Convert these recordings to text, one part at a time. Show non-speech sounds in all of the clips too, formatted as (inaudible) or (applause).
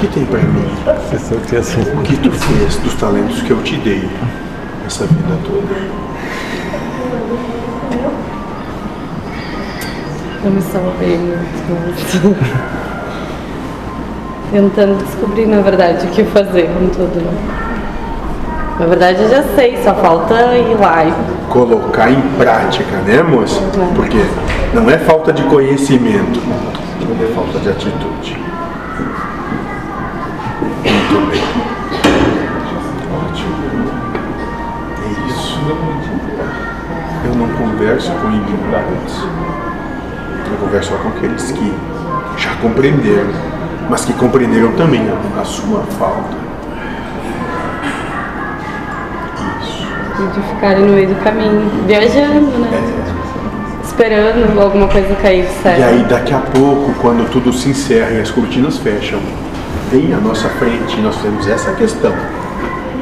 que tem pra mim? É assim. O que tu fez dos talentos que eu te dei essa vida toda? Eu me salvei muito. Tentando descobrir, na verdade, o que fazer com tudo. né? Na verdade, eu já sei, só falta ir lá e Colocar em prática, né, moça? Porque não é falta de conhecimento, é falta de atitude. Muito bem. Ótimo. É isso. Eu não converso com ignorantes. Eu converso só com aqueles que já compreenderam, mas que compreenderam também a, a sua falta. Isso. e de ficarem no meio do caminho, viajando, né? Esperando alguma coisa cair do céu. E aí, daqui a pouco, quando tudo se encerra e as cortinas fecham, vem à nossa frente e nós temos essa questão: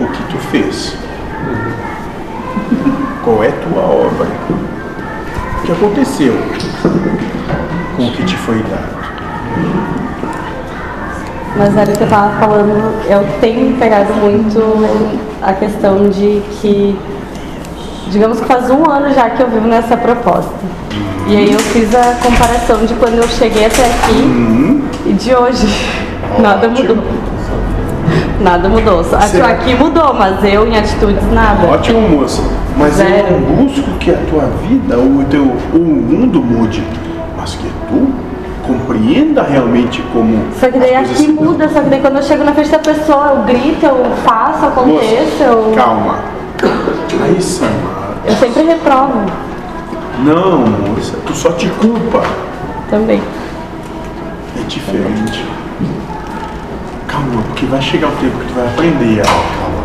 O que tu fez? Qual é tua obra? O que aconteceu com o que te foi dado? Mas era o que eu tava falando, eu tenho pegado muito a questão de que, digamos que faz um ano já que eu vivo nessa proposta. E aí eu fiz a comparação de quando eu cheguei até aqui e de hoje. Nada mudou. Nada mudou. Certo. Aqui mudou, mas eu em atitudes nada. Ótimo, moça. Mas eu Zero. não busco que a tua vida ou o teu o mundo mude, mas que tu compreenda realmente como. Só que daí aqui muda, só que daí quando eu chego na frente da pessoa, eu grito, eu faço, aconteço, eu, Calma. Aí, Samara. eu sempre reprovo Não, moça, tu só te culpa. também. É diferente. Calma, porque vai chegar o tempo que tu vai aprender a calma.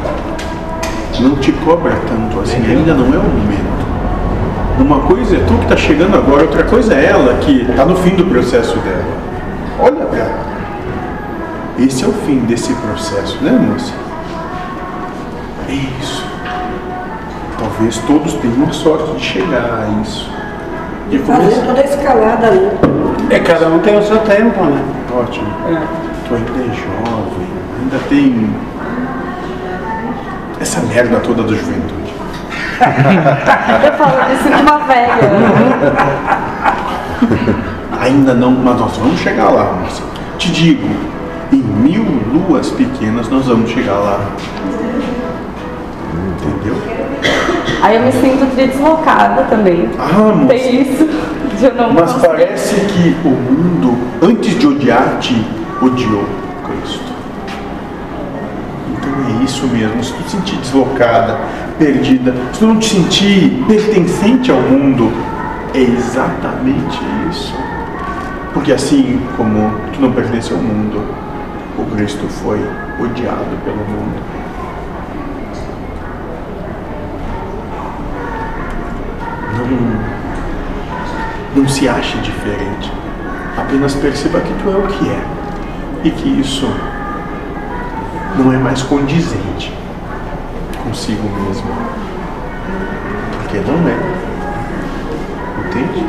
Não te cobra tanto assim, ainda não é o momento. Uma coisa é tu que tá chegando agora, outra coisa é ela que tá no fim do processo dela. Olha pra ela. Esse é o fim desse processo, né, moça? É isso. Talvez todos tenham a sorte de chegar a isso. De Fazer começar. toda a escalada, né? É, cada um tem o seu tempo, né? Ótimo. Tu ainda é jovem, ainda tem essa merda toda da juventude. (laughs) Eu falo, eu me sinto uma velha. Ainda não, mas nós vamos chegar lá, moça. Te digo, em mil luas pequenas nós vamos chegar lá. Entendeu? Aí eu me sinto deslocada também. Ah. Tem isso de eu não Mas conseguir. parece que o mundo, antes de odiar-te, odiou Cristo. Então é isso mesmo. Se tu te sentir deslocada, perdida, se tu não te sentir pertencente ao mundo, é exatamente isso. Porque assim como tu não pertence ao mundo, o Cristo foi odiado pelo mundo. Não, não se ache diferente. Apenas perceba que tu é o que é. E que isso não é mais condizente consigo mesmo. Porque não é. Entende?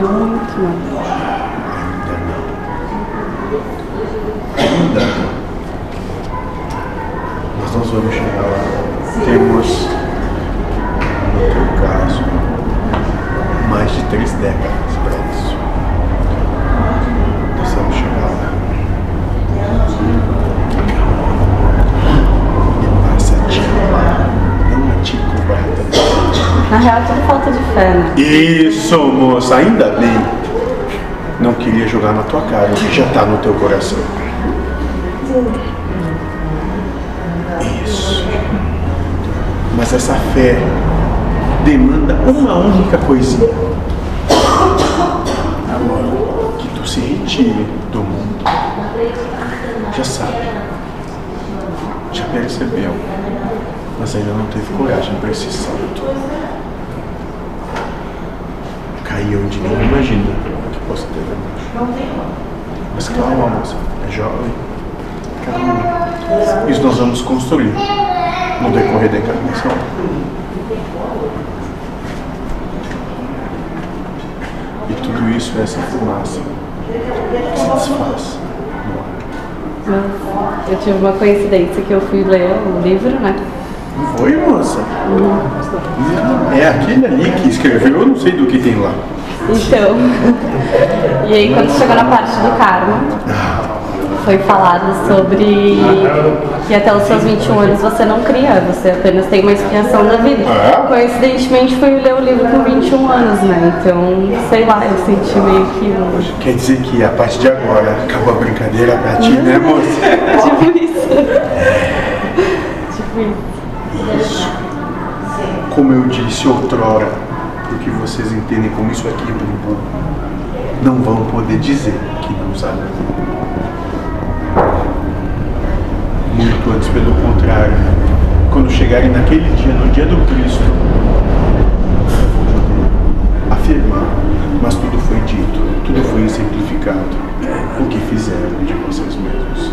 Não muito. Ainda não. Ainda não. Mas nós vamos chegar lá. Temos, décadas para isso. Vamos chegar lá. E passa a te amar, não a também. Na real, é tudo falta de fé, né? Isso, moça, ainda bem. Não queria jogar na tua cara o que já tá no teu coração. Isso. Mas essa fé demanda uma única coisinha. Se retire do mundo. Já sabe. Já percebeu. Mas ainda não teve coragem para esse salto cair onde nem imagina que possa ter debaixo. Mas calma, moça, é jovem. Calma. Isso nós vamos construir no decorrer da encarnação. E tudo isso é essa fumaça Mas eu tive uma coincidência que eu fui ler o livro, né? Foi, moça? É aquele ali que escreveu, eu não sei do que tem lá. Então, (laughs) e aí quando chegou na parte do karma, foi falado sobre que até os seus 21 anos você não cria, você apenas tem uma expiação da vida. É? Coincidentemente fui ler o livro com 21 anos, né? Então, sei lá, eu senti meio que um... Quer dizer que a partir de agora acabou a brincadeira pra ti, né, (laughs) moça? tipo isso. tipo isso. Isso. Como eu disse outrora, porque vocês entendem como isso aqui é burro, não vão poder dizer que não sabem. Muito antes, pelo contrário, chegarem naquele dia, no dia do Cristo, afirmar, mas tudo foi dito, tudo foi exemplificado, o que fizeram de vocês mesmos.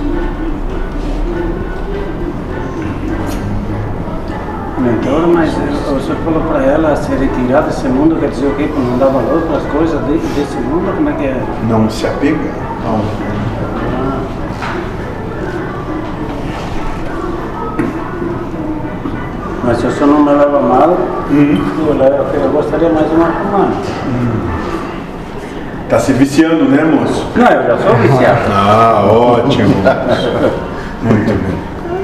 Mentor, mas o senhor falou para ela se retirar desse mundo, quer dizer o quê? Não dar valor para as coisas de- desse mundo? Como é que é? Não se apegar ao Mas se o senhor não me leva mal, eu, levo- eu gostaria mais de uma comanda. Tá se viciando, né, moço? Não, eu já sou viciado. Ah, ótimo. (laughs)